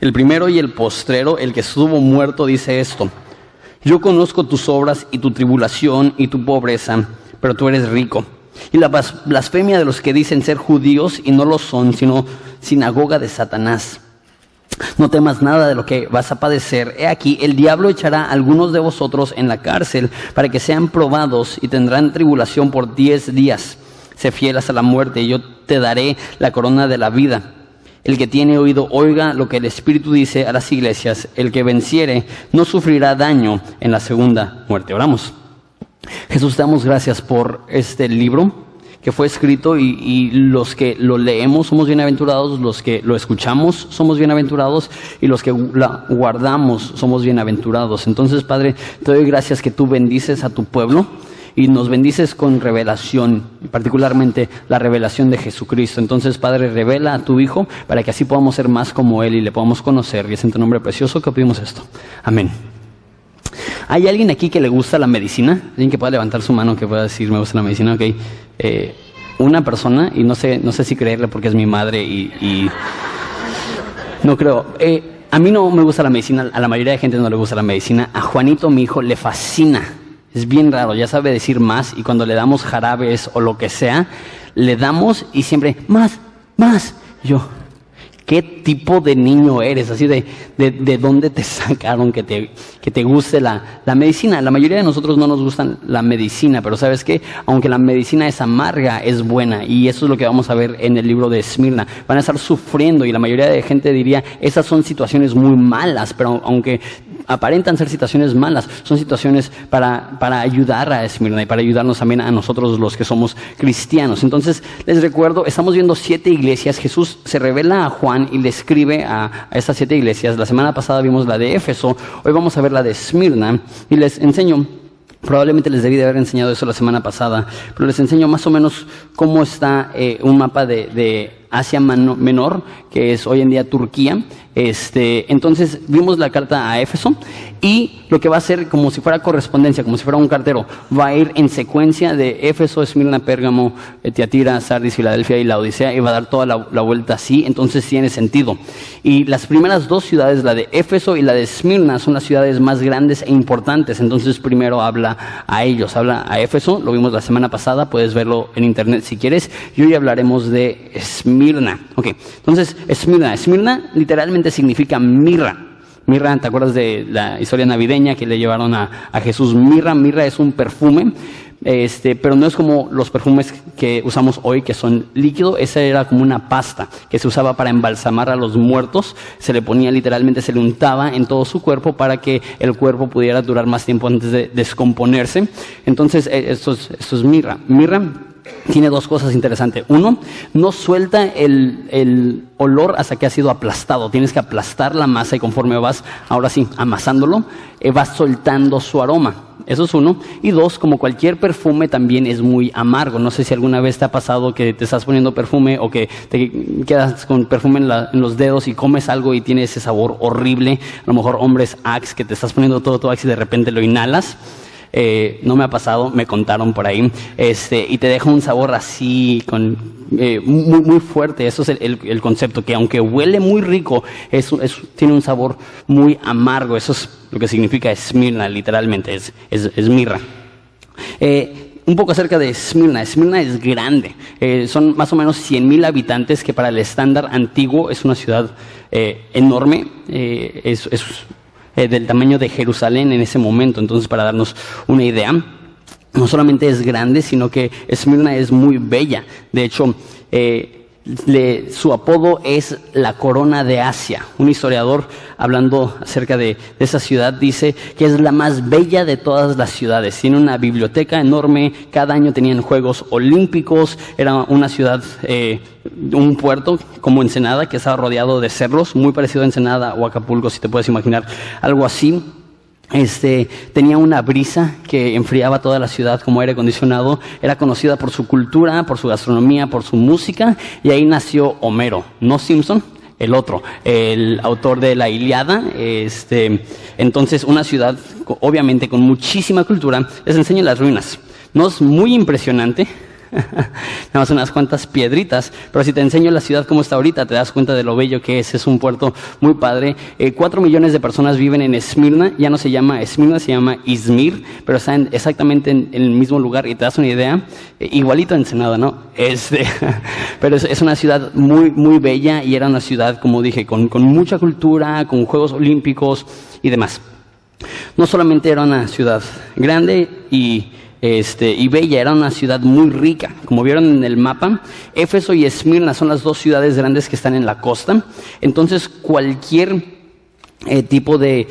El primero y el postrero, el que estuvo muerto, dice esto. Yo conozco tus obras y tu tribulación y tu pobreza, pero tú eres rico. Y la blasfemia de los que dicen ser judíos y no lo son, sino sinagoga de Satanás. No temas nada de lo que vas a padecer. He aquí, el diablo echará a algunos de vosotros en la cárcel para que sean probados y tendrán tribulación por diez días. Sé fiel hasta la muerte y yo te daré la corona de la vida. El que tiene oído, oiga lo que el Espíritu dice a las iglesias. El que venciere no sufrirá daño en la segunda muerte. Oramos. Jesús, damos gracias por este libro que fue escrito y, los que lo leemos somos bienaventurados, los que lo escuchamos somos bienaventurados y los que la guardamos somos bienaventurados. Entonces, Padre, te doy gracias que tú bendices a tu pueblo y nos bendices con revelación, particularmente la revelación de Jesucristo. Entonces, Padre, revela a tu Hijo para que así podamos ser más como Él y le podamos conocer. Y es en tu nombre precioso que pedimos esto. Amén. ¿Hay alguien aquí que le gusta la medicina? ¿Alguien que pueda levantar su mano que pueda decir me gusta la medicina? Ok. Eh, una persona, y no sé, no sé si creerle porque es mi madre y, no creo. Eh, a mí no me gusta la medicina, a la mayoría de gente no le gusta la medicina. A Juanito, mi hijo, le fascina. Es bien raro, ya sabe decir más y cuando le damos jarabes o lo que sea, le damos y siempre, más, más. Yo, qué tipo de niño eres, así de, de, de dónde te sacaron que te, que te guste la, la, medicina. La mayoría de nosotros no nos gustan la medicina, pero sabes qué, aunque la medicina es amarga, es buena. Y eso es lo que vamos a ver en el libro de Esmirna. Van a estar sufriendo y la mayoría de gente diría, esas son situaciones muy malas, pero aunque aparentan ser situaciones malas, son situaciones para, para ayudar a Esmirna y para ayudarnos también a nosotros los que somos cristianos. Entonces, les recuerdo, estamos viendo siete iglesias. Jesús se revela a Juan y le escribe a, a estas siete iglesias. La semana pasada vimos la de Éfeso, hoy vamos a ver la de Esmirna y les enseño Probablemente les debí de haber enseñado eso la semana pasada, pero les enseño más o menos cómo está eh, un mapa de, de Asia Menor, que es hoy en día Turquía. Este, entonces vimos la carta a Éfeso y lo que va a ser como si fuera correspondencia, como si fuera un cartero, va a ir en secuencia de Éfeso, Esmirna, Pérgamo, Tiatira, Sardis, Filadelfia y la Odisea y va a dar toda la, vuelta así, entonces tiene sentido. Y las primeras dos ciudades, la de Éfeso y la de Esmirna, son las ciudades más grandes e importantes, entonces primero habla a ellos, habla a Éfeso, lo vimos la semana pasada, puedes verlo en internet si quieres, y hoy hablaremos de Esmirna. Esmirna. Ok, entonces Esmirna. Esmirna literalmente significa mirra. Mirra, ¿te acuerdas de la historia navideña que le llevaron a, Jesús? Mirra, mirra es un perfume, este, pero no es como los perfumes que usamos hoy, que son líquido. Esa era como una pasta que se usaba para embalsamar a los muertos. Se le ponía literalmente, se le untaba en todo su cuerpo para que el cuerpo pudiera durar más tiempo antes de descomponerse. Entonces, eh, esto es, esto es mirra. Mirra tiene dos cosas interesantes. Uno, no suelta el, olor hasta que ha sido aplastado. Tienes que aplastar la masa y conforme vas, ahora sí, amasándolo, eh, vas soltando su aroma. Eso es uno. Y dos, como cualquier perfume también es muy amargo. No sé si alguna vez te ha pasado que te estás poniendo perfume o que te quedas con perfume en, en los dedos y comes algo y tiene ese sabor horrible. A lo mejor hombres Axe que te estás poniendo todo tu Axe y de repente lo inhalas. Eh, no me ha pasado, me contaron por ahí, este, y te deja un sabor así, con, eh, muy, muy fuerte. Eso es el, concepto, que aunque huele muy rico, tiene un sabor muy amargo. Eso es lo que significa Esmirna, literalmente, es, es, mirra. Eh, un poco acerca de Esmirna. Esmirna es grande. son más o menos 100.000 habitantes, que para el estándar antiguo es una ciudad enorme. es, eh, del tamaño de Jerusalén en ese momento. Entonces, para darnos una idea, no solamente es grande, sino que Esmirna es muy bella. De hecho, eh, su apodo es la corona de Asia. Un historiador, hablando acerca de, esa ciudad, dice que es la más bella de todas las ciudades. Tiene una biblioteca enorme, cada año tenían Juegos Olímpicos, era una ciudad, eh, un puerto como Ensenada, que estaba rodeado de cerros, muy parecido a Ensenada o Acapulco, si te puedes imaginar algo así. Este, tenía una brisa que enfriaba toda la ciudad como aire acondicionado. Era conocida por su cultura, por su gastronomía, por su música. Y ahí nació Homero, no Simpson, el otro, el autor de la Iliada. Este, entonces, una ciudad, obviamente, con muchísima cultura. Les enseño las ruinas. No es muy impresionante, nada más unas cuantas piedritas, pero si te enseño la ciudad como está ahorita, te das cuenta de lo bello que es, es un puerto muy padre. Eh, cuatro millones de personas viven en Esmirna, ya no se llama Esmirna, se llama Izmir, pero está exactamente en, el mismo lugar y te das una idea, eh, igualito a Ensenada, ¿no? Este, pero es, una ciudad muy, muy bella y era una ciudad, como dije, con mucha cultura, con Juegos Olímpicos y demás. No solamente era una ciudad grande y, este, y bella, era una ciudad muy rica. Como vieron en el mapa, Éfeso y Esmirna son las dos ciudades grandes que están en la costa. Entonces, cualquier eh, tipo de,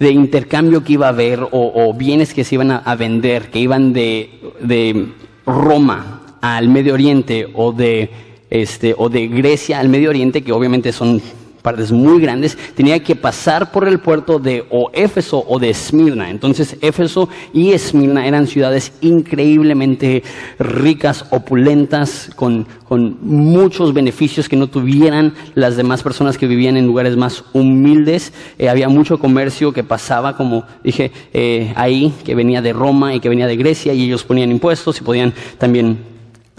intercambio que iba a haber o, bienes que se iban a, vender, que iban de, de, Roma al Medio Oriente o de, este, o de Grecia al Medio Oriente, que obviamente son partes muy grandes, tenía que pasar por el puerto de o Éfeso o de Esmirna. Entonces Éfeso y Esmirna eran ciudades increíblemente ricas, opulentas, con, con muchos beneficios que no tuvieran las demás personas que vivían en lugares más humildes. Eh, había mucho comercio que pasaba, como dije, eh, ahí, que venía de Roma y que venía de Grecia, y ellos ponían impuestos y podían también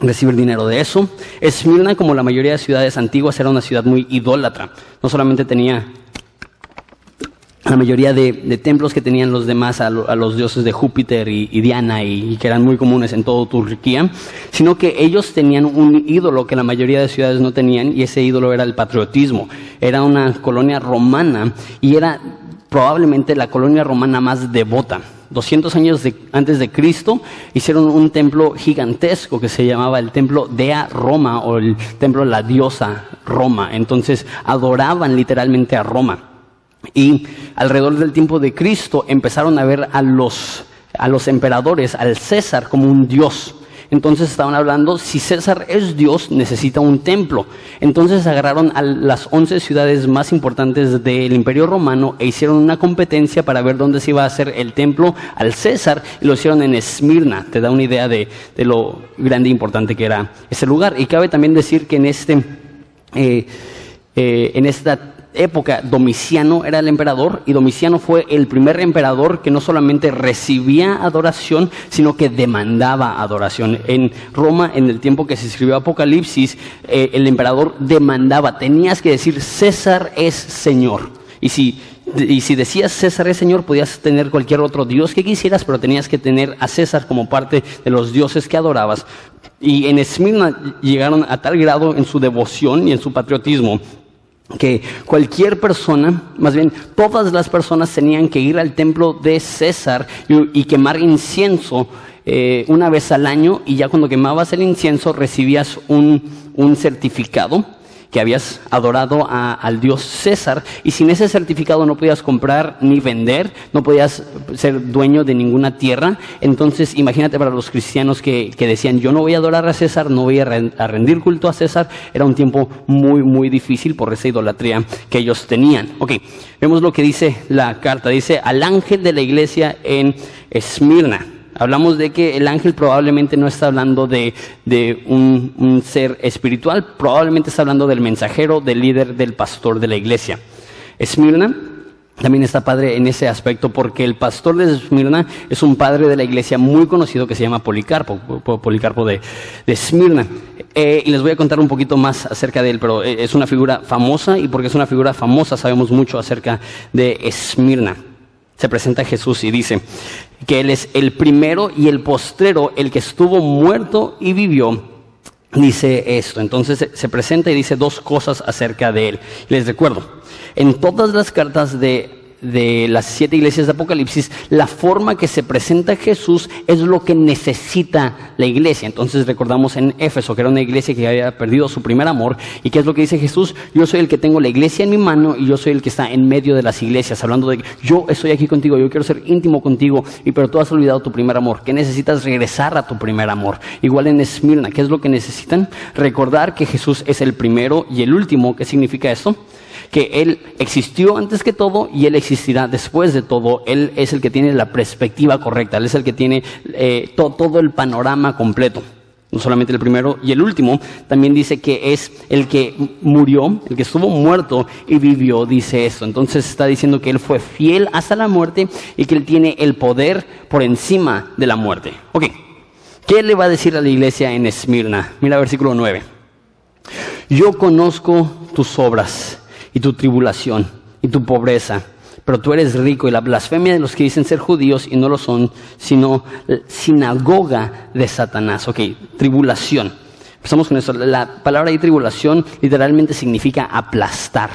recibir dinero de eso. Esmirna, como la mayoría de ciudades antiguas, era una ciudad muy idólatra. No solamente tenía la mayoría de, templos que tenían los demás a, los dioses de Júpiter y, Diana y, que eran muy comunes en toda Turquía, sino que ellos tenían un ídolo que la mayoría de ciudades no tenían y ese ídolo era el patriotismo. Era una colonia romana y era probablemente la colonia romana más devota. 200 años antes de Cristo, hicieron un templo gigantesco que se llamaba el templo Dea Roma o el templo la diosa Roma. Entonces adoraban literalmente a Roma. Y alrededor del tiempo de Cristo empezaron a ver a los, a los emperadores, al César como un dios. Entonces estaban hablando, si César es Dios, necesita un templo. Entonces agarraron a las once ciudades más importantes del Imperio Romano e hicieron una competencia para ver dónde se iba a hacer el templo al César y lo hicieron en Esmirna. Te da una idea de, lo grande e importante que era ese lugar. Y cabe también decir que en este... Eh, eh, en esta época Domiciano era el emperador y Domiciano fue el primer emperador que no solamente recibía adoración, sino que demandaba adoración. En Roma, en el tiempo que se escribió Apocalipsis, eh, el emperador demandaba, tenías que decir César es Señor. Y si, y si decías César es Señor, podías tener cualquier otro dios que quisieras, pero tenías que tener a César como parte de los dioses que adorabas. Y en Esmirna llegaron a tal grado en su devoción y en su patriotismo que cualquier persona, más bien todas las personas tenían que ir al templo de César y, quemar incienso eh, una vez al año y ya cuando quemabas el incienso recibías un, un certificado que habías adorado al dios César y sin ese certificado no podías comprar ni vender, no podías ser dueño de ninguna tierra. Entonces imagínate para los cristianos que, decían yo no voy a adorar a César, no voy a rendir culto a César, era un tiempo muy, muy difícil por esa idolatría que ellos tenían. Ok, vemos lo que dice la carta, dice al ángel de la iglesia en Esmirna. Hablamos de que el ángel probablemente no está hablando de, un, ser espiritual, probablemente está hablando del mensajero, del líder, del pastor de la iglesia. Esmirna también está padre en ese aspecto porque el pastor de Esmirna es un padre de la iglesia muy conocido que se llama Policarpo, Policarpo de, Esmirna. Eh, y les voy a contar un poquito más acerca de él, pero eh, es una figura famosa y porque es una figura famosa sabemos mucho acerca de Esmirna se presenta Jesús y dice que Él es el primero y el postrero, el que estuvo muerto y vivió. Dice esto, entonces se presenta y dice dos cosas acerca de Él. Les recuerdo, en todas las cartas de de las siete iglesias de Apocalipsis, la forma que se presenta Jesús es lo que necesita la iglesia. Entonces recordamos en Éfeso, que era una iglesia que había perdido su primer amor, y qué es lo que dice Jesús, yo soy el que tengo la iglesia en mi mano y yo soy el que está en medio de las iglesias, hablando de yo estoy aquí contigo, yo quiero ser íntimo contigo, y pero tú has olvidado tu primer amor, que necesitas regresar a tu primer amor. Igual en Esmirna, ¿qué es lo que necesitan? Recordar que Jesús es el primero y el último. ¿Qué significa esto? Que Él existió antes que todo y Él existirá después de todo. Él es el que tiene la perspectiva correcta, Él es el que tiene eh, todo el panorama completo. No solamente el primero y el último, también dice que es el que murió, el que estuvo muerto y vivió, dice esto. Entonces está diciendo que Él fue fiel hasta la muerte y que Él tiene el poder por encima de la muerte. Ok, ¿Qué le va a decir a la iglesia en Esmirna? Mira versículo 9. Yo conozco tus obras y tu tribulación y tu pobreza, pero tú eres rico y la blasfemia de los que dicen ser judíos y no lo son, sino sinagoga de Satanás. Ok, tribulación. Empezamos con eso. La palabra de tribulación literalmente significa aplastar,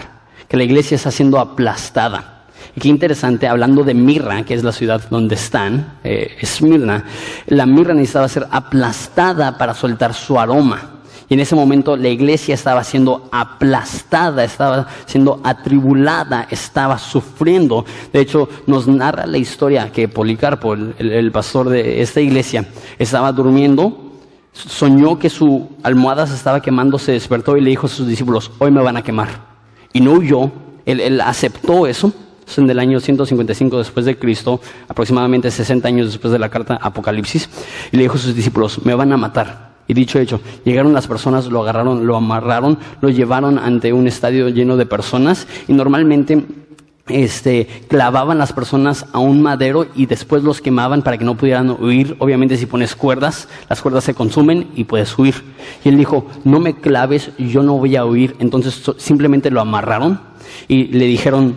que la iglesia está siendo aplastada. Y qué interesante, hablando de Mirra, que es la ciudad donde están, eh, Esmirna, la mirra necesitaba ser aplastada para soltar su aroma. Y en ese momento la iglesia estaba siendo aplastada, estaba siendo atribulada, estaba sufriendo. De hecho, nos narra la historia que Policarpo, el, pastor de esta iglesia, estaba durmiendo, soñó que su almohada se estaba quemando, se despertó y le dijo a sus discípulos, hoy me van a quemar. Y no huyó, él aceptó eso en del año 155 después de Cristo, aproximadamente 60 años después de la carta Apocalipsis, y le dijo a sus discípulos, me van a matar. Y dicho hecho, llegaron las personas, lo agarraron, lo amarraron, lo llevaron ante un estadio lleno de personas y normalmente este, clavaban las personas a un madero y después los quemaban para que no pudieran huir. Obviamente si pones cuerdas, las cuerdas se consumen y puedes huir. Y él dijo, no me claves, yo no voy a huir. Entonces simplemente lo amarraron y le dijeron,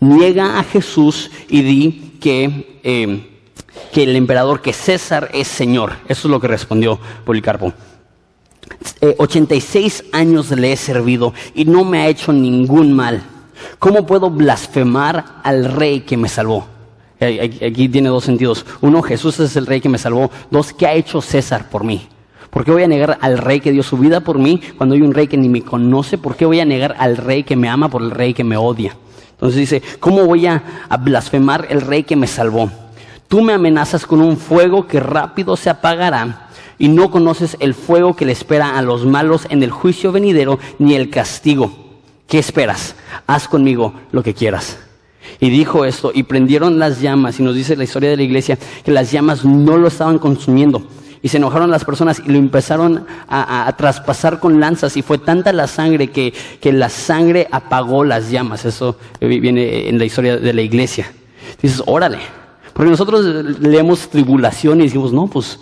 niega a Jesús y di que, eh, que el emperador, que César es Señor. Eso es lo que respondió Policarpo. 86 eh, años le he servido y no me ha hecho ningún mal. ¿Cómo puedo blasfemar al rey que me salvó? Aquí tiene dos sentidos. Uno, Jesús es el rey que me salvó. Dos, ¿qué ha hecho César por mí? ¿Por qué voy a negar al rey que dio su vida por mí cuando hay un rey que ni me conoce? ¿Por qué voy a negar al rey que me ama por el rey que me odia? Entonces dice, ¿cómo voy a, blasfemar el rey que me salvó? Tú me amenazas con un fuego que rápido se apagará y no conoces el fuego que le espera a los malos en el juicio venidero ni el castigo. ¿Qué esperas? Haz conmigo lo que quieras. Y dijo esto, y prendieron las llamas, y nos dice la historia de la iglesia, que las llamas no lo estaban consumiendo, y se enojaron las personas y lo empezaron a, traspasar con lanzas y fue tanta la sangre que, que, la sangre apagó las llamas. Eso viene en la historia de la iglesia. Dices, órale. Porque nosotros leemos tribulación y decimos, no, pues,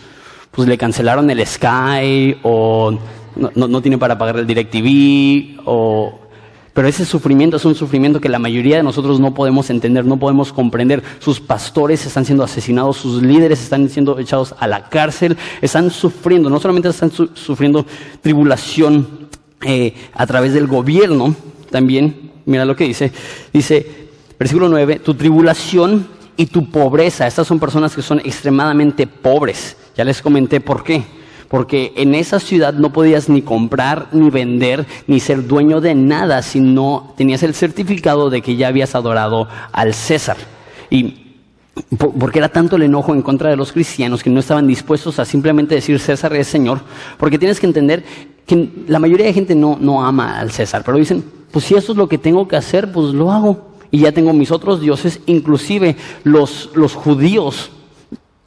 pues le cancelaron el Sky o no, no, no tiene para pagar el DirecTV o pero ese sufrimiento es un sufrimiento que la mayoría de nosotros no podemos entender, no podemos comprender. Sus pastores están siendo asesinados, sus líderes están siendo echados a la cárcel, están sufriendo, no solamente están sufriendo tribulación eh, a través del gobierno, también, mira lo que dice, dice, versículo 9, tu tribulación y tu pobreza, estas son personas que son extremadamente pobres, ya les comenté por qué porque en esa ciudad no podías ni comprar, ni vender, ni ser dueño de nada si no tenías el certificado de que ya habías adorado al César. Y porque era tanto el enojo en contra de los cristianos que no estaban dispuestos a simplemente decir César es Señor, porque tienes que entender que la mayoría de gente no, no ama al César, pero dicen, pues si eso es lo que tengo que hacer, pues lo hago. Y ya tengo mis otros dioses, inclusive los, los judíos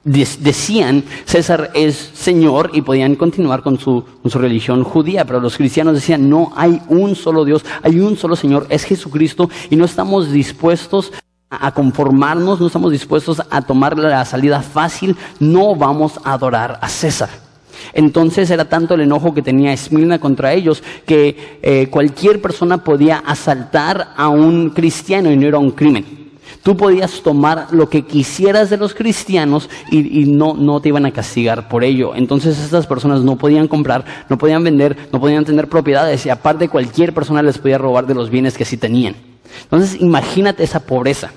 decían César es Señor y podían continuar con su, con su, religión judía, pero los cristianos decían no hay un solo Dios, hay un solo Señor, es Jesucristo y no estamos dispuestos a conformarnos, no estamos dispuestos a tomar la salida fácil, no vamos a adorar a César. Entonces era tanto el enojo que tenía Esmirna contra ellos que eh, cualquier persona podía asaltar a un cristiano y no era un crimen. Tú podías tomar lo que quisieras de los cristianos y, no, no te iban a castigar por ello. Entonces estas personas no podían comprar, no podían vender, no podían tener propiedades y aparte cualquier persona les podía robar de los bienes que sí tenían. Entonces imagínate esa pobreza.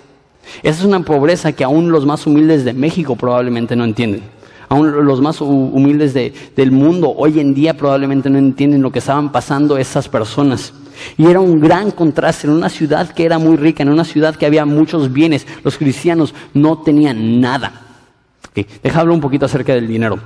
Esa es una pobreza que aún los más humildes de México probablemente no entienden. Aún los más humildes del mundo hoy en día probablemente no entienden lo que estaban pasando esas personas. Y era un gran contraste en una ciudad que era muy rica, en una ciudad que había muchos bienes. Los cristianos no tenían nada. Deja hablar un poquito acerca del dinero.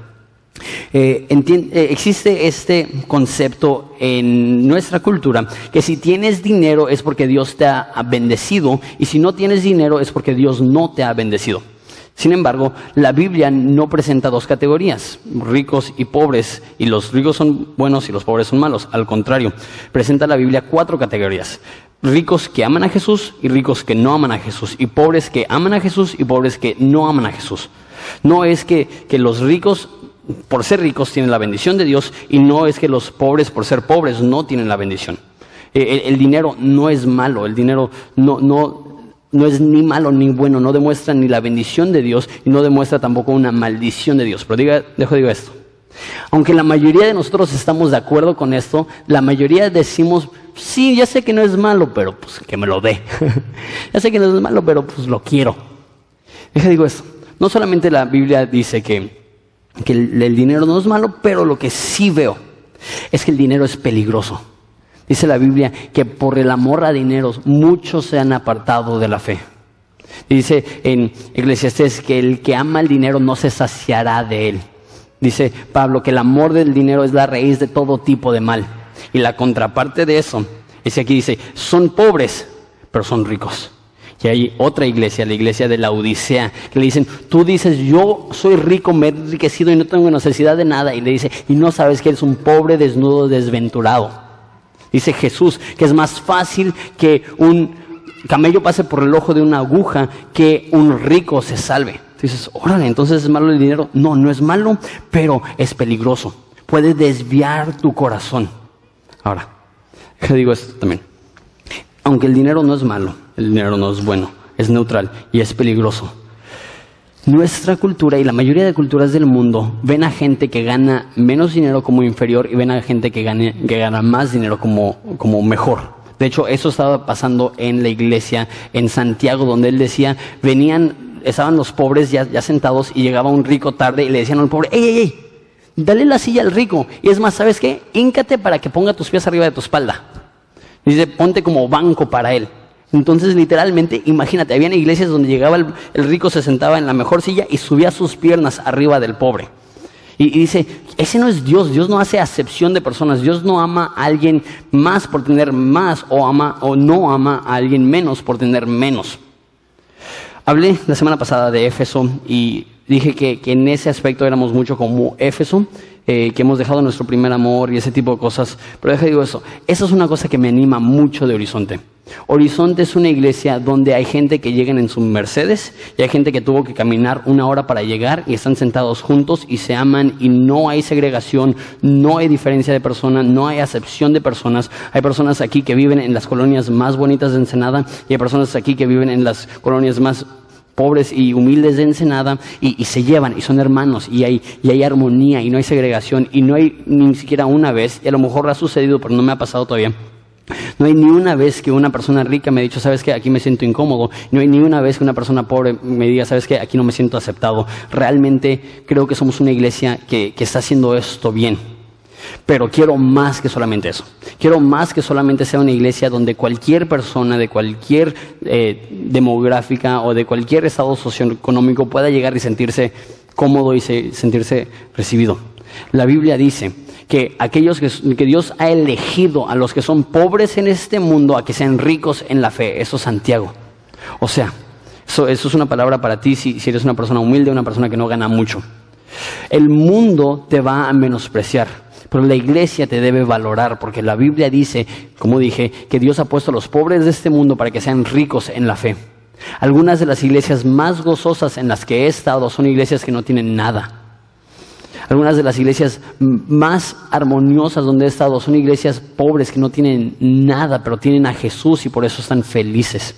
Eh, eh, existe este concepto en nuestra cultura que si tienes dinero es porque Dios te ha bendecido y si no tienes dinero es porque Dios no te ha bendecido. Sin embargo, la Biblia no presenta dos categorías, ricos y pobres, y los ricos son buenos y los pobres son malos. Al contrario, presenta la Biblia cuatro categorías. Ricos que aman a Jesús y ricos que no aman a Jesús, y pobres que aman a Jesús y pobres que no aman a Jesús. No es que, que los ricos por ser ricos tienen la bendición de Dios y no es que los pobres por ser pobres no tienen la bendición. Eh, el, dinero no es malo, el dinero no, no, no es ni malo ni bueno, no demuestra ni la bendición de Dios y no demuestra tampoco una maldición de Dios. Pero diga, dejo digo esto. Aunque la mayoría de nosotros estamos de acuerdo con esto, la mayoría decimos, sí, ya sé que no es malo, pero pues que me lo dé. ya sé que no es malo, pero pues lo quiero. Deja digo esto. No solamente la Biblia dice que, que el dinero no es malo, pero lo que sí veo es que el dinero es peligroso. Dice la Biblia que por el amor a dinero muchos se han apartado de la fe. Dice en Eclesiastes que el que ama el dinero no se saciará de él. Dice Pablo que el amor del dinero es la raíz de todo tipo de mal. Y la contraparte de eso, es aquí dice, son pobres, pero son ricos. Y hay otra iglesia, la iglesia de la Odisea, que le dicen, tú dices, yo soy rico, me he enriquecido y no tengo necesidad de nada. Y le dice, y no sabes que eres un pobre, desnudo, desventurado. Dice Jesús que es más fácil que un camello pase por el ojo de una aguja que un rico se salve. Dices, órale, entonces es malo el dinero. No, no es malo, pero es peligroso. Puede desviar tu corazón. Ahora, ¿qué digo esto también? Aunque el dinero no es malo, el dinero no es bueno, es neutral y es peligroso. Nuestra cultura y la mayoría de culturas del mundo ven a gente que gana menos dinero como inferior y ven a gente que, que gana más dinero como, como mejor. De hecho, eso estaba pasando en la iglesia en Santiago, donde él decía, venían, estaban los pobres ya, ya sentados y llegaba un rico tarde y le decían al pobre, ¡ey, ey, ey! Dale la silla al rico. Y es más, ¿sabes qué? Híncate para que ponga tus pies arriba de tu espalda. Dice, ponte como banco para él. Entonces, literalmente, imagínate, había iglesias donde llegaba el, rico, se sentaba en la mejor silla y subía sus piernas arriba del pobre. Y, dice, ese no es Dios, Dios no hace acepción de personas, Dios no ama a alguien más por tener más o, ama, o no ama a alguien menos por tener menos. Hablé la semana pasada de Éfeso y dije que, que en ese aspecto éramos mucho como Éfeso, eh, que hemos dejado nuestro primer amor y ese tipo de cosas. Pero deja digo eso, esa es una cosa que me anima mucho de Horizonte. Horizonte es una iglesia donde hay gente que llegan en su Mercedes y hay gente que tuvo que caminar una hora para llegar y están sentados juntos y se aman y no hay segregación, no hay diferencia de personas, no hay acepción de personas. Hay personas aquí que viven en las colonias más bonitas de Ensenada y hay personas aquí que viven en las colonias más pobres y humildes de Ensenada y, se llevan y son hermanos y hay, y hay armonía y no hay segregación y no hay ni siquiera una vez, y a lo mejor ha sucedido pero no me ha pasado todavía, no hay ni una vez que una persona rica me ha dicho, sabes que aquí me siento incómodo. No hay ni una vez que una persona pobre me diga, sabes que aquí no me siento aceptado. Realmente creo que somos una iglesia que está haciendo esto bien. Pero quiero más que solamente eso. Quiero más que solamente sea una iglesia donde cualquier persona de cualquier eh, demográfica o de cualquier estado socioeconómico pueda llegar y sentirse cómodo y sentirse recibido. La Biblia dice que aquellos que, Dios ha elegido a los que son pobres en este mundo a que sean ricos en la fe. Eso es Santiago. O sea, eso, es una palabra para ti si, si eres una persona humilde, una persona que no gana mucho. El mundo te va a menospreciar. Pero la iglesia te debe valorar porque la Biblia dice, como dije, que Dios ha puesto a los pobres de este mundo para que sean ricos en la fe. Algunas de las iglesias más gozosas en las que he estado son iglesias que no tienen nada. Algunas de las iglesias más armoniosas donde he estado son iglesias pobres que no tienen nada, pero tienen a Jesús y por eso están felices.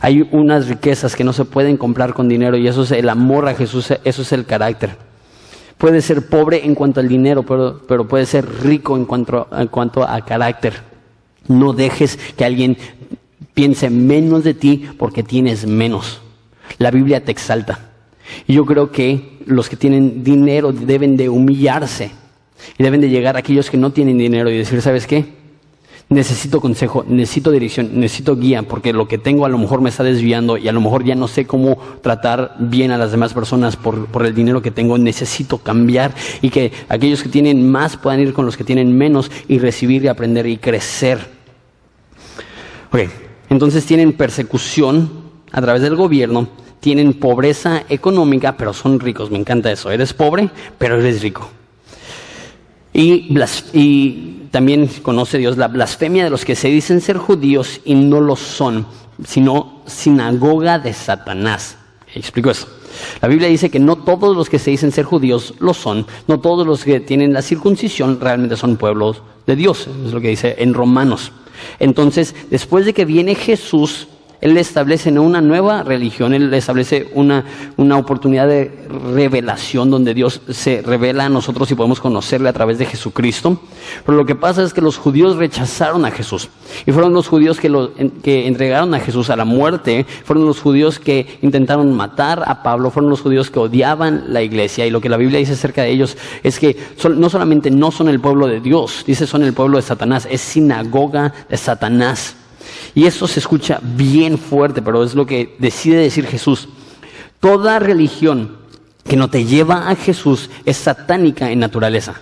Hay unas riquezas que no se pueden comprar con dinero y eso es el amor a Jesús, eso es el carácter. Puede ser pobre en cuanto al dinero, pero, puede ser rico en cuanto, en cuanto a carácter. No dejes que alguien piense menos de ti porque tienes menos. La Biblia te exalta. Y yo creo que los que tienen dinero deben de humillarse y deben de llegar a aquellos que no tienen dinero y decir, ¿sabes qué? Necesito consejo, necesito dirección, necesito guía, porque lo que tengo a lo mejor me está desviando y a lo mejor ya no sé cómo tratar bien a las demás personas por, el dinero que tengo, necesito cambiar y que aquellos que tienen más puedan ir con los que tienen menos y recibir y aprender y crecer. Ok, entonces tienen persecución a través del gobierno, tienen pobreza económica, pero son ricos, me encanta eso, eres pobre, pero eres rico. Y, y también conoce Dios la blasfemia de los que se dicen ser judíos y no lo son, sino sinagoga de Satanás. Explico eso. La Biblia dice que no todos los que se dicen ser judíos lo son, no todos los que tienen la circuncisión realmente son pueblos de Dios, es lo que dice en Romanos. Entonces, después de que viene Jesús, él establece una nueva religión, Él establece una, una oportunidad de revelación donde Dios se revela a nosotros y podemos conocerle a través de Jesucristo. Pero lo que pasa es que los judíos rechazaron a Jesús y fueron los judíos que, lo, que entregaron a Jesús a la muerte, fueron los judíos que intentaron matar a Pablo, fueron los judíos que odiaban la iglesia y lo que la Biblia dice acerca de ellos es que no solamente no son el pueblo de Dios, dice son el pueblo de Satanás, es sinagoga de Satanás. Y eso se escucha bien fuerte, pero es lo que decide decir Jesús. Toda religión que no te lleva a Jesús es satánica en naturaleza.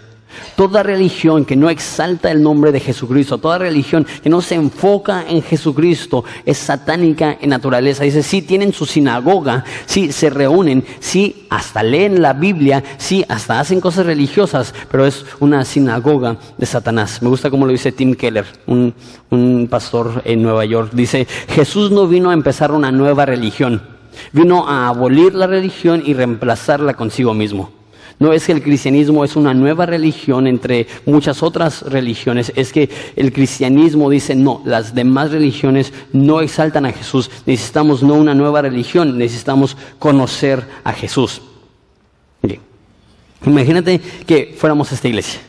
Toda religión que no exalta el nombre de Jesucristo, toda religión que no se enfoca en Jesucristo es satánica en naturaleza. Dice, sí tienen su sinagoga, sí se reúnen, sí hasta leen la Biblia, sí hasta hacen cosas religiosas, pero es una sinagoga de Satanás. Me gusta como lo dice Tim Keller, un, un pastor en Nueva York. Dice, Jesús no vino a empezar una nueva religión, vino a abolir la religión y reemplazarla consigo mismo. No es que el cristianismo es una nueva religión entre muchas otras religiones, es que el cristianismo dice, no, las demás religiones no exaltan a Jesús, necesitamos no una nueva religión, necesitamos conocer a Jesús. Imagínate que fuéramos a esta iglesia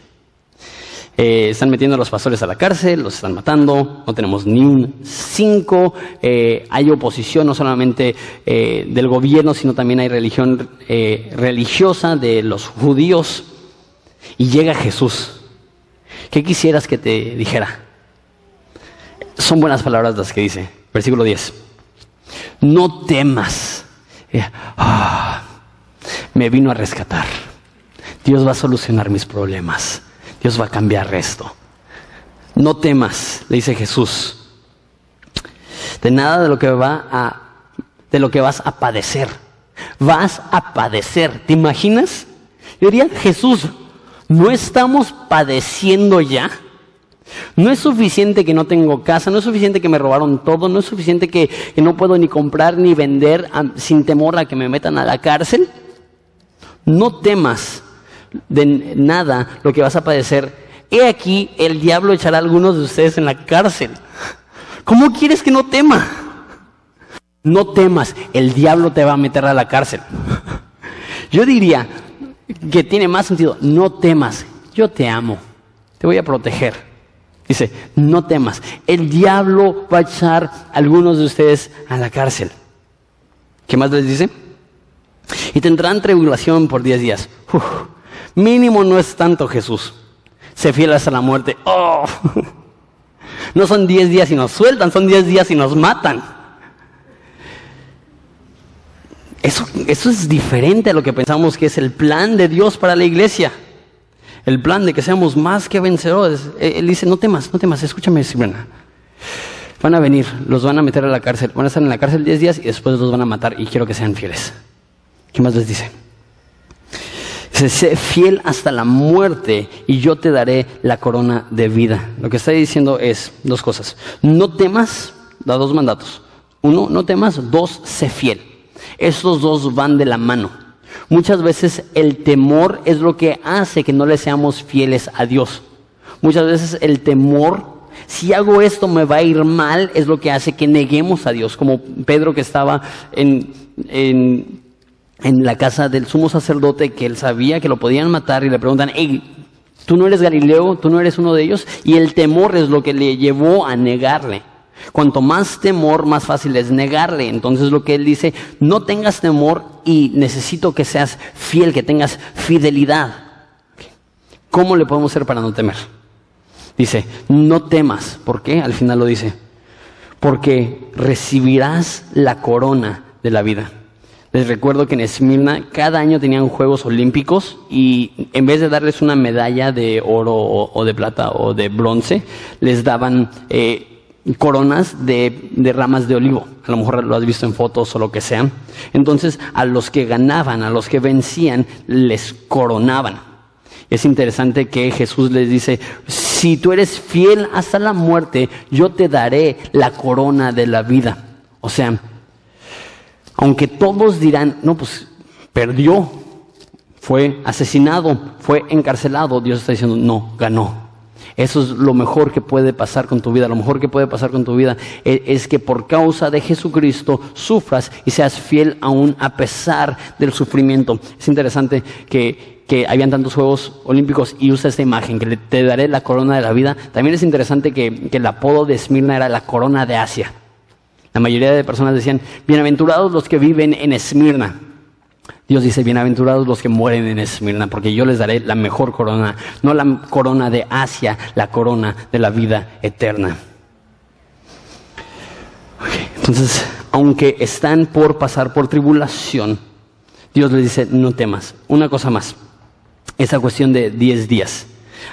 eh, están metiendo a los pastores a la cárcel, los están matando, no tenemos ni un cinco, eh, hay oposición no solamente eh, del gobierno, sino también hay religión religiosa de los judíos. Y llega Jesús. ¿Qué quisieras que te dijera? Son buenas palabras las que dice. Versículo 10. No temas. Ah, me vino a rescatar. Dios va a solucionar mis problemas. Dios va a cambiar esto. No temas, le dice Jesús, de nada de lo que va a, de lo que vas a padecer. Vas a padecer. ¿Te imaginas? Yo diría, Jesús, ¿no estamos padeciendo ya? No es suficiente que no tengo casa, no es suficiente que me robaron todo, no es suficiente que, no puedo ni comprar ni vender sin temor a que me metan a la cárcel. No temas, de nada lo que vas a padecer. He aquí, el diablo echará a algunos de ustedes en la cárcel. ¿Cómo quieres que no tema? No temas, el diablo te va a meter a la cárcel. Yo diría que tiene más sentido, no temas, yo te amo, te voy a proteger. Dice, no temas, el diablo va a echar a algunos de ustedes a la cárcel. ¿Qué más les dice? Y tendrán tribulación por diez días. Mínimo no es tanto Jesús. Se fiel hasta la muerte. Oh. No son diez días y nos sueltan, son diez días y nos matan. Eso, es diferente a lo que pensamos que es el plan de Dios para la iglesia. El plan de que seamos más que vencedores. Él dice, no temas, no temas, escúchame, Sibrena. Van a venir, los van a meter a la cárcel, van a estar en la cárcel diez días y después los van a matar y quiero que sean fieles. ¿Qué más les dice? Sé fiel hasta la muerte y yo te daré la corona de vida. Lo que está diciendo es dos cosas. No temas, da dos mandatos. Uno, no temas. Dos, sé fiel. Estos dos van de la mano. Muchas veces el temor es lo que hace que no le seamos fieles a Dios. Muchas veces el temor, si hago esto me va a ir mal, es lo que hace que neguemos a Dios. Como Pedro que estaba en, en la casa del sumo sacerdote que él sabía que lo podían matar y le preguntan, hey, tú no eres Galileo, tú no eres uno de ellos, y el temor es lo que le llevó a negarle. Cuanto más temor, más fácil es negarle. Entonces lo que él dice, no tengas temor y necesito que seas fiel, que tengas fidelidad. ¿Cómo le podemos hacer para no temer? Dice, no temas. ¿Por qué? Al final lo dice. Porque recibirás la corona de la vida. Les recuerdo que en Esmirna cada año tenían Juegos Olímpicos y en vez de darles una medalla de oro o, de plata o de bronce, les daban eh, coronas de, de, ramas de olivo. A lo mejor lo has visto en fotos o lo que sea. Entonces a los que ganaban, a los que vencían, les coronaban. Es interesante que Jesús les dice, si tú eres fiel hasta la muerte, yo te daré la corona de la vida. O sea, Aunque todos dirán, no, pues perdió, fue asesinado, fue encarcelado, Dios está diciendo, no, ganó. Eso es lo mejor que puede pasar con tu vida. Lo mejor que puede pasar con tu vida e, es, que por causa de Jesucristo sufras y seas fiel aún a pesar del sufrimiento. Es interesante que, que habían tantos Juegos Olímpicos y usa esta imagen, que te daré la corona de la vida. También es interesante que, que el apodo de Esmirna era la corona de Asia. La mayoría de personas decían, bienaventurados los que viven en Esmirna. Dios dice, bienaventurados los que mueren en Esmirna, porque yo les daré la mejor corona, no la corona de Asia, la corona de la vida eterna. entonces, aunque están por pasar por tribulación, Dios les dice, no temas. Una cosa más, esa cuestión de 10 días.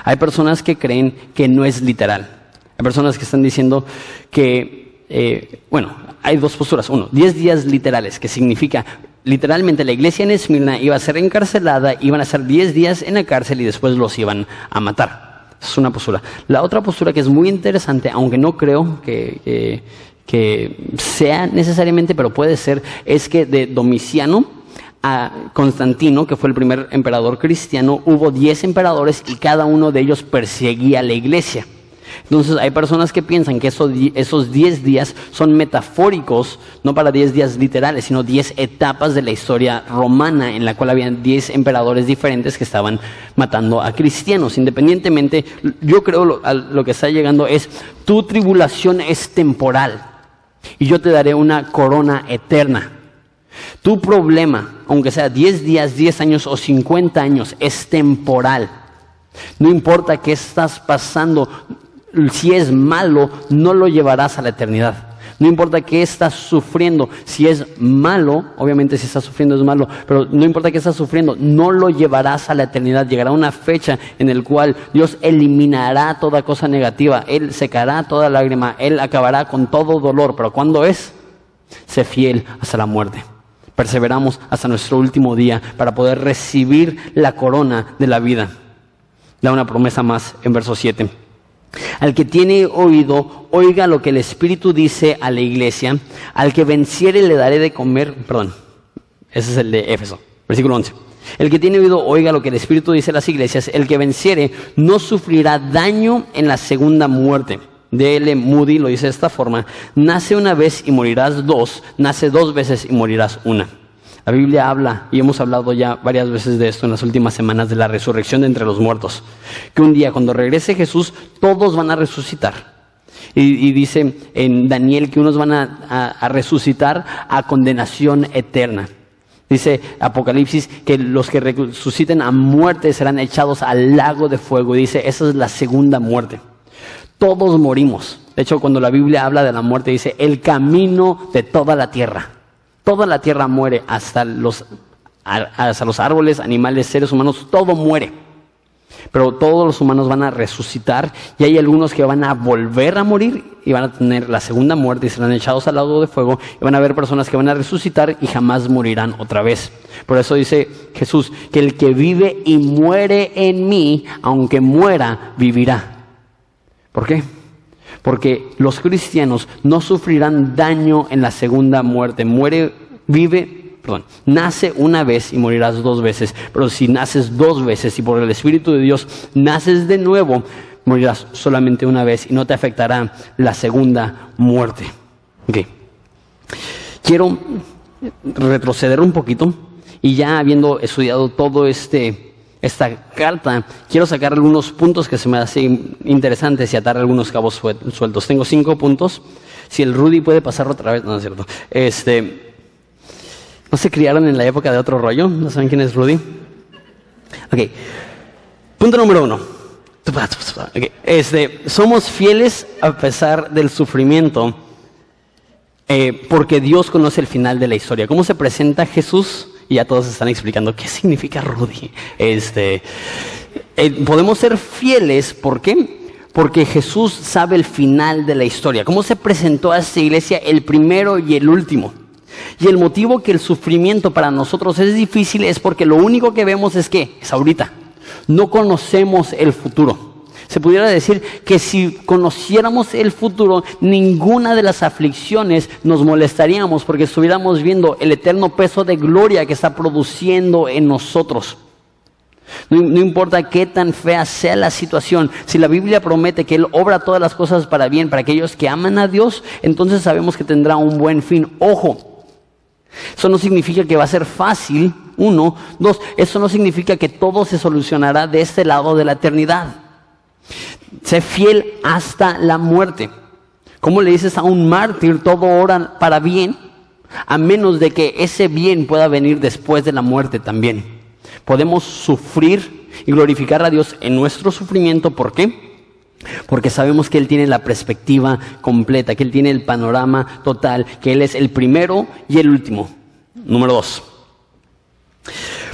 Hay personas que creen que no es literal. Hay personas que están diciendo que, eh, bueno, hay dos posturas. Uno, 10 días literales, que significa literalmente la iglesia en Esmirna iba a ser encarcelada, iban a ser 10 días en la cárcel y después los iban a matar. Es una postura. La otra postura que es muy interesante, aunque no creo que, sea necesariamente, pero puede ser, es que de Domiciano a Constantino, que fue el primer emperador cristiano, hubo 10 emperadores y cada uno de ellos perseguía a la iglesia. Entonces hay personas que piensan que esos, esos 10 días son metafóricos, no para 10 días literales, sino 10 etapas de la historia romana en la cual habían 10 emperadores diferentes que estaban matando a cristianos. Independientemente, yo creo lo, lo que está llegando es, tu tribulación es temporal y yo te daré una corona eterna. Tu problema, aunque sea 10 días, 10 años o 50 años, es temporal. No importa qué estás pasando, si es malo, no lo llevarás a la eternidad. No importa qué estás sufriendo, si es malo, obviamente si estás sufriendo es malo, pero no importa qué estás sufriendo, no lo llevarás a la eternidad. Llegará una fecha en la cual Dios eliminará toda cosa negativa, Él secará toda lágrima, Él acabará con todo dolor, pero ¿cuándo es? Sé fiel hasta la muerte. Perseveramos hasta nuestro último día para poder recibir la corona de la vida. Da una promesa más en verso 7. Al que tiene oído, oiga lo que el Espíritu dice a la iglesia. Al que venciere le daré de comer. Perdón, ese es el de Éfeso, versículo 11. El que tiene oído, oiga lo que el Espíritu dice a las iglesias. El que venciere no sufrirá daño en la segunda muerte. D.L. Moody lo dice de esta forma. Nace una vez y morirás dos. Nace dos veces y morirás una. La Biblia habla, y hemos hablado ya varias veces de esto en las últimas semanas, de la resurrección de entre los muertos. Que un día cuando regrese Jesús, todos van a resucitar. Y, dice en Daniel que unos van a, resucitar a condenación eterna. Dice Apocalipsis que los que resuciten a muerte serán echados al lago de fuego. Y dice, esa es la segunda muerte. Todos morimos. De hecho, cuando la Biblia habla de la muerte, dice, el camino de toda la tierra. Toda la tierra muere, hasta los, hasta los árboles, animales, seres humanos, todo muere. Pero todos los humanos van a resucitar y hay algunos que van a volver a morir y van a tener la segunda muerte y serán echados al lado de fuego y van a haber personas que van a resucitar y jamás morirán otra vez. Por eso dice Jesús que el que vive y muere en mí, aunque muera, vivirá. ¿Por qué? Porque los cristianos no sufrirán daño en la segunda muerte. Muere, vive, perdón, nace una vez y morirás dos veces, pero si naces dos veces y por el Espíritu de Dios naces de nuevo, morirás solamente una vez y no te afectará la segunda muerte. Quiero retroceder un poquito y ya habiendo estudiado todo este esta carta, quiero sacar algunos puntos que se me hacen interesantes y atar algunos cabos sueltos. Tengo cinco puntos. Si el Rudy puede pasar otra vez, no es cierto. Este, ¿No se criaron en la época de otro rollo? ¿No saben quién es Rudy? Ok. Punto número uno. Este, somos fieles a pesar del sufrimiento eh, porque Dios conoce el final de la historia. ¿Cómo se presenta Jesús? Y ya todos están explicando qué significa Rudy. Este, eh, podemos ser fieles, ¿por qué? Porque Jesús sabe el final de la historia, cómo se presentó a esta iglesia el primero y el último. Y el motivo que el sufrimiento para nosotros es difícil es porque lo único que vemos es que es ahorita. No conocemos el futuro. Se pudiera decir que si conociéramos el futuro, ninguna de las aflicciones nos molestaríamos porque estuviéramos viendo el eterno peso de gloria que está produciendo en nosotros. No, importa qué tan fea sea la situación, si la Biblia promete que Él obra todas las cosas para bien para aquellos que aman a Dios, entonces sabemos que tendrá un buen fin. Ojo, eso no significa que va a ser fácil, uno. Dos, eso no significa que todo se solucionará de este lado de la eternidad. Sé fiel hasta la muerte. ¿Cómo le dices a un mártir todo ora para bien? A menos de que ese bien pueda venir después de la muerte también. Podemos sufrir y glorificar a Dios en nuestro sufrimiento. ¿Por qué? Porque sabemos que Él tiene la perspectiva completa, que Él tiene el panorama total, que Él es el primero y el último. Número dos.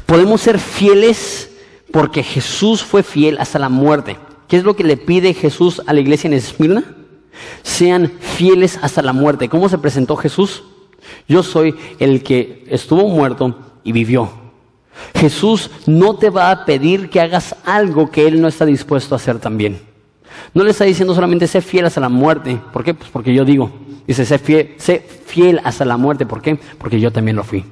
Podemos ser fieles porque Jesús fue fiel hasta la muerte. ¿Qué es lo que le pide Jesús a la iglesia en Esmirna? Sean fieles hasta la muerte. ¿Cómo se presentó Jesús? Yo soy el que estuvo muerto y vivió. Jesús no te va a pedir que hagas algo que Él no está dispuesto a hacer también. No le está diciendo solamente sé fiel hasta la muerte. ¿Por qué? Pues porque yo digo. Dice sé fiel, sé fiel hasta la muerte. ¿Por qué? Porque yo también lo fui.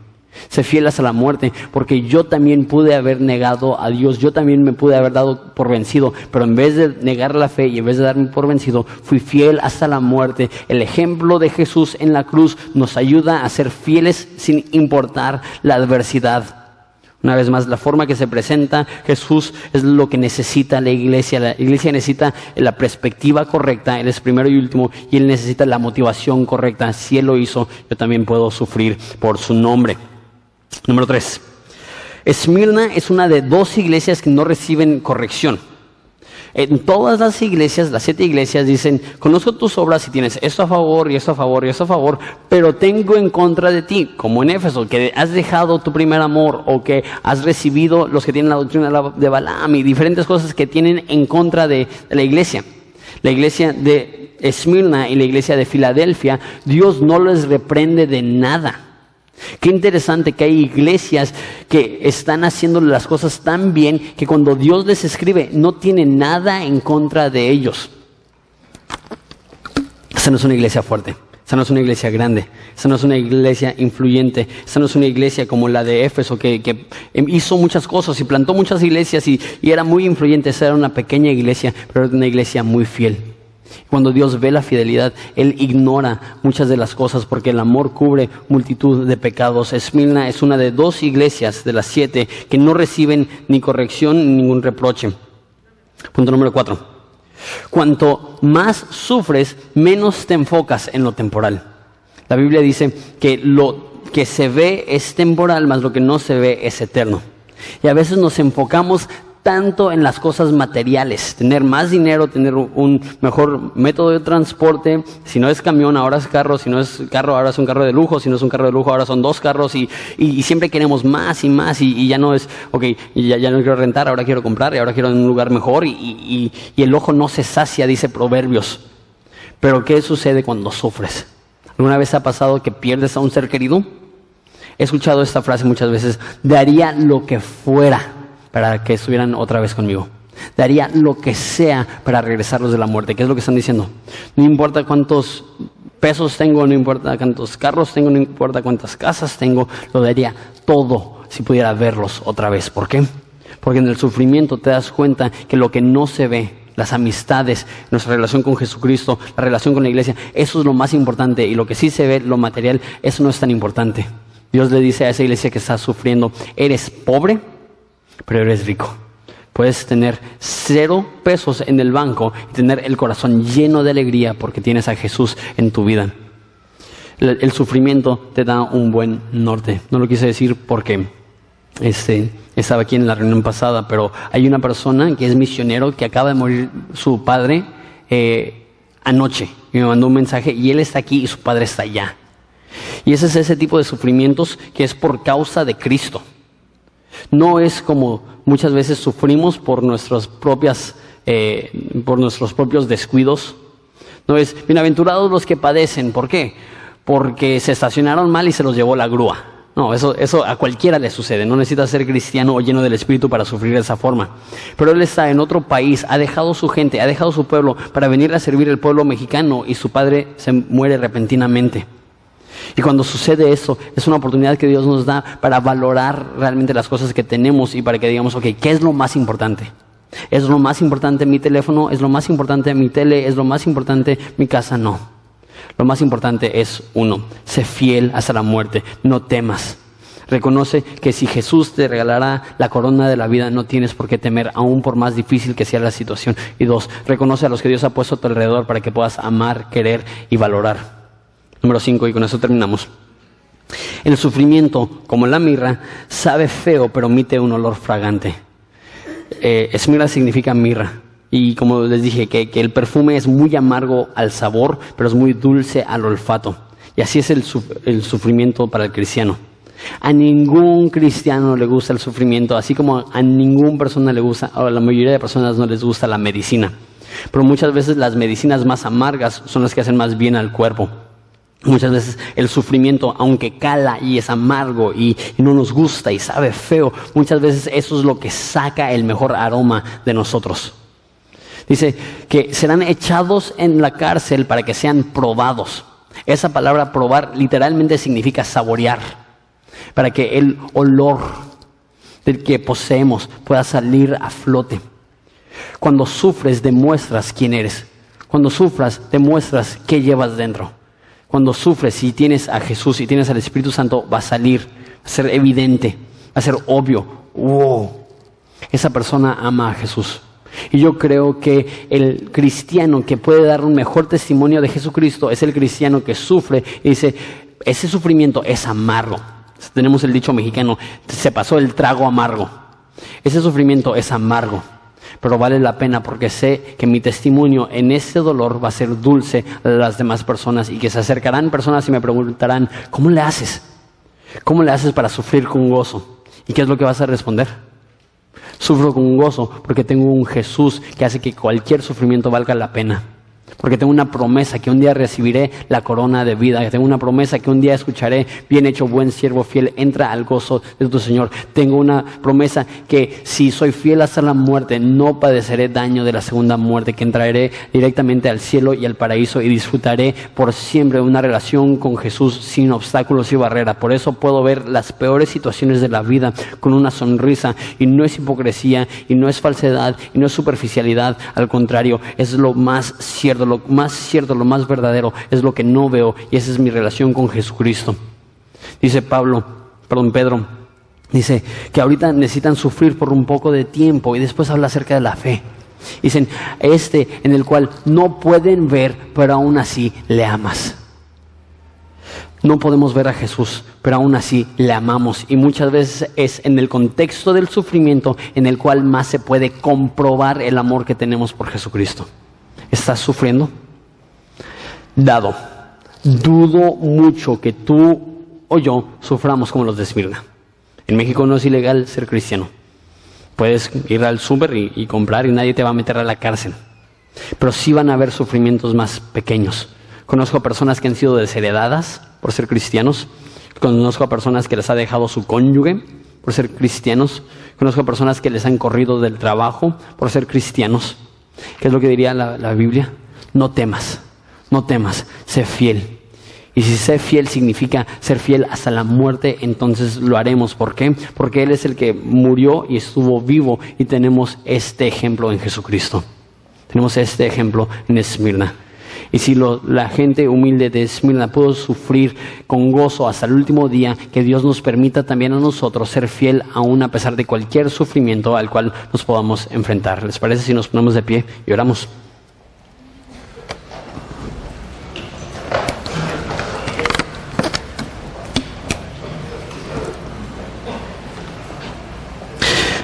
Sé fiel hasta la muerte, porque yo también pude haber negado a Dios, yo también me pude haber dado por vencido, pero en vez de negar la fe y en vez de darme por vencido, fui fiel hasta la muerte. El ejemplo de Jesús en la cruz nos ayuda a ser fieles sin importar la adversidad. Una vez más, la forma que se presenta Jesús es lo que necesita la iglesia. La iglesia necesita la perspectiva correcta, Él es primero y último, y Él necesita la motivación correcta. Si Él lo hizo, yo también puedo sufrir por su nombre. Número tres. Esmirna es una de dos iglesias que no reciben corrección. En todas las iglesias, las siete iglesias dicen, conozco tus obras y tienes esto a favor y esto a favor y esto a favor, pero tengo en contra de ti, como en Éfeso, que has dejado tu primer amor o que has recibido los que tienen la doctrina de Balaam y diferentes cosas que tienen en contra de, la iglesia. La iglesia de Esmirna y la iglesia de Filadelfia, Dios no les reprende de nada. Qué interesante que hay iglesias que están haciendo las cosas tan bien que cuando Dios les escribe no tiene nada en contra de ellos. Esa no es una iglesia fuerte, esa no es una iglesia grande, esa no es una iglesia influyente, esa no es una iglesia como la de Éfeso que, hizo muchas cosas y plantó muchas iglesias y, era muy influyente, esa era una pequeña iglesia, pero era una iglesia muy fiel. Cuando Dios ve la fidelidad, Él ignora muchas de las cosas porque el amor cubre multitud de pecados. Esmirna es una de dos iglesias de las siete que no reciben ni corrección ni ningún reproche. Punto número cuatro. Cuanto más sufres, menos te enfocas en lo temporal. La Biblia dice que lo que se ve es temporal, más lo que no se ve es eterno. Y a veces nos enfocamos tanto en las cosas materiales, tener más dinero, tener un mejor método de transporte, si no es camión, ahora es carro, si no es carro, ahora es un carro de lujo, si no es un carro de lujo, ahora son dos carros. Y, y, siempre queremos más y más. Y, ya no es, ok, ya, ya, no quiero rentar, ahora quiero comprar y ahora quiero un lugar mejor. Y el ojo no se sacia, dice Proverbios. Pero ¿qué sucede cuando sufres? ¿Alguna vez ha pasado que pierdes a un ser querido? He escuchado esta frase muchas veces, daría lo que fuera para que estuvieran otra vez conmigo. Daría lo que sea para regresarlos de la muerte. ¿Qué es lo que están diciendo? No importa cuántos pesos tengo, no importa cuántos carros tengo, no importa cuántas casas tengo, lo daría todo si pudiera verlos otra vez. ¿Por qué? Porque en el sufrimiento te das cuenta que lo que no se ve, las amistades, nuestra relación con Jesucristo, la relación con la iglesia, eso es lo más importante. Y lo que sí se ve, lo material, eso no es tan importante. Dios le dice a esa iglesia que está sufriendo, eres pobre, pero eres rico. Puedes tener cero pesos en el banco y tener el corazón lleno de alegría porque tienes a Jesús en tu vida. El, sufrimiento te da un buen norte. No lo quise decir porque este, estaba aquí en la reunión pasada, pero hay una persona que es misionero que acaba de morir su padre eh, anoche y me mandó un mensaje y él está aquí y su padre está allá. Y ese es ese tipo de sufrimientos que es por causa de Cristo. No es como muchas veces sufrimos por nuestras propias, eh, por nuestros propios descuidos. No es bienaventurados los que padecen. ¿Por qué? Porque se estacionaron mal y se los llevó la grúa. No, eso, eso a cualquiera le sucede. No necesita ser cristiano o lleno del Espíritu para sufrir de esa forma. Pero él está en otro país, ha dejado su gente, ha dejado su pueblo para venir a servir al pueblo mexicano y su padre se muere repentinamente. Y cuando sucede eso, es una oportunidad que Dios nos da para valorar realmente las cosas que tenemos y para que digamos, ok, ¿qué es lo más importante? ¿Es lo más importante mi teléfono? ¿Es lo más importante mi tele? ¿Es lo más importante mi casa? No. Lo más importante es uno, sé fiel hasta la muerte, no temas. Reconoce que si Jesús te regalará la corona de la vida, no tienes por qué temer, aún por más difícil que sea la situación. Y dos, reconoce a los que Dios ha puesto a tu alrededor para que puedas amar, querer y valorar. Número cinco, y con eso terminamos. El sufrimiento, como la mirra, sabe feo, pero emite un olor fragante. Eh, esmirra significa mirra. Y como les dije, que, el perfume es muy amargo al sabor, pero es muy dulce al olfato. Y así es el, el sufrimiento para el cristiano. A ningún cristiano le gusta el sufrimiento, así como a ninguna persona le gusta, o a la mayoría de personas no les gusta la medicina. Pero muchas veces las medicinas más amargas son las que hacen más bien al cuerpo. Muchas veces el sufrimiento, aunque cala y es amargo y, no nos gusta y sabe feo, muchas veces eso es lo que saca el mejor aroma de nosotros. Dice que serán echados en la cárcel para que sean probados. Esa palabra probar literalmente significa saborear, para que el olor del que poseemos pueda salir a flote. Cuando sufres demuestras quién eres. Cuando sufras demuestras qué llevas dentro. Cuando sufres y tienes a Jesús y tienes al Espíritu Santo va a salir, va a ser evidente, va a ser obvio. Wow, esa persona ama a Jesús. Y yo creo que el cristiano que puede dar un mejor testimonio de Jesucristo es el cristiano que sufre y dice, ese sufrimiento es amargo. Tenemos el dicho mexicano, se pasó el trago amargo. Ese sufrimiento es amargo, pero vale la pena porque sé que mi testimonio en ese dolor va a ser dulce a las demás personas y que se acercarán personas y me preguntarán, ¿cómo le haces? ¿Cómo le haces para sufrir con gozo? ¿Y qué es lo que vas a responder? Sufro con gozo porque tengo un Jesús que hace que cualquier sufrimiento valga la pena. Porque tengo una promesa que un día recibiré la corona de vida. Tengo una promesa que un día escucharé, bien hecho, buen siervo fiel, entra al gozo de tu Señor. Tengo una promesa que si soy fiel hasta la muerte, no padeceré daño de la segunda muerte, que entraré directamente al cielo y al paraíso y disfrutaré por siempre una relación con Jesús sin obstáculos y barreras. Por eso puedo ver las peores situaciones de la vida con una sonrisa y no es hipocresía y no es falsedad y no es superficialidad. Al contrario, es lo más cierto lo más cierto, lo más verdadero, es lo que no veo y esa es mi relación con Jesucristo. Dice Pablo, perdón, Pedro, dice que ahorita necesitan sufrir por un poco de tiempo y después habla acerca de la fe. Dicen, este en el cual no pueden ver, pero aún así le amas. No podemos ver a Jesús, pero aún así le amamos. Y muchas veces es en el contexto del sufrimiento en el cual más se puede comprobar el amor que tenemos por Jesucristo. ¿Estás sufriendo? Dado, dudo mucho que tú o yo suframos como los de Esmirna. En México no es ilegal ser cristiano. Puedes ir al súper y, comprar y nadie te va a meter a la cárcel. Pero sí van a haber sufrimientos más pequeños. Conozco personas que han sido desheredadas por ser cristianos. Conozco a personas que les ha dejado su cónyuge por ser cristianos. Conozco personas que les han corrido del trabajo por ser cristianos. ¿Qué es lo que diría la, Biblia? No temas, no temas, sé fiel. Y si sé fiel significa ser fiel hasta la muerte, entonces lo haremos. ¿Por qué? Porque Él es el que murió y estuvo vivo y tenemos este ejemplo en Jesucristo. Tenemos este ejemplo en Esmirna. Y si la gente humilde de Esmirna pudo sufrir con gozo hasta el último día, que Dios nos permita también a nosotros ser fiel aún a pesar de cualquier sufrimiento al cual nos podamos enfrentar. ¿Les parece si nos ponemos de pie y oramos?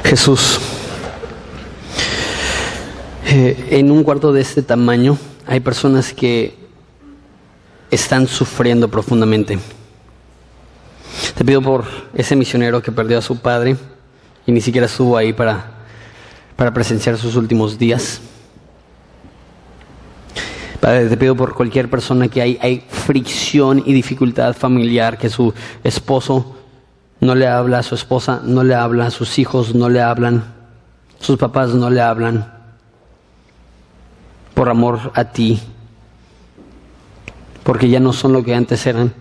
Jesús, eh, en un cuarto de este tamaño, hay personas que están sufriendo profundamente. Te pido por ese misionero que perdió a su padre y ni siquiera estuvo ahí para, para presenciar sus últimos días. Padre, te pido por cualquier persona que hay, hay fricción y dificultad familiar, que su esposo no le habla a su esposa, no le habla a sus hijos, no le hablan, sus papás no le hablan, por amor a ti, porque ya no son lo que antes eran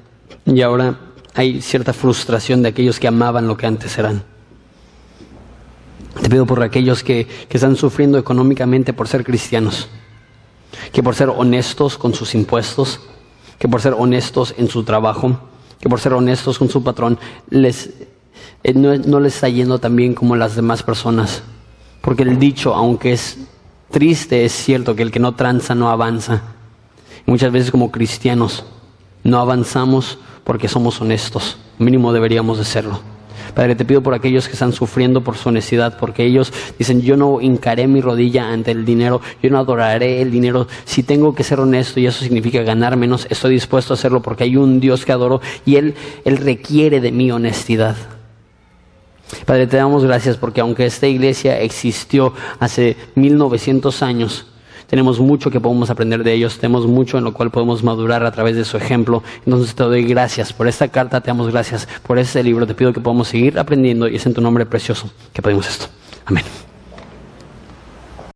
y ahora hay cierta frustración de aquellos que amaban lo que antes eran. Te pido por aquellos que, que están sufriendo económicamente por ser cristianos, que por ser honestos con sus impuestos, que por ser honestos en su trabajo, que por ser honestos con su patrón, les, eh, no, les está yendo tan bien como las demás personas. Porque el dicho, aunque es triste, es cierto que el que no tranza no avanza. muchas veces como cristianos no avanzamos porque somos honestos. Mínimo deberíamos de serlo. Padre, te pido por aquellos que están sufriendo por su honestidad, porque ellos dicen, yo no hincaré mi rodilla ante el dinero, yo no adoraré el dinero. Si tengo que ser honesto y eso significa ganar menos, estoy dispuesto a hacerlo porque hay un Dios que adoro y Él, Él requiere de mi honestidad. Padre, te damos gracias porque aunque esta iglesia existió hace 1900 años, tenemos mucho que podemos aprender de ellos, tenemos mucho en lo cual podemos madurar a través de su ejemplo. Entonces te doy gracias por esta carta, te damos gracias por este libro, te pido que podamos seguir aprendiendo y es en tu nombre precioso que pedimos esto. Amén.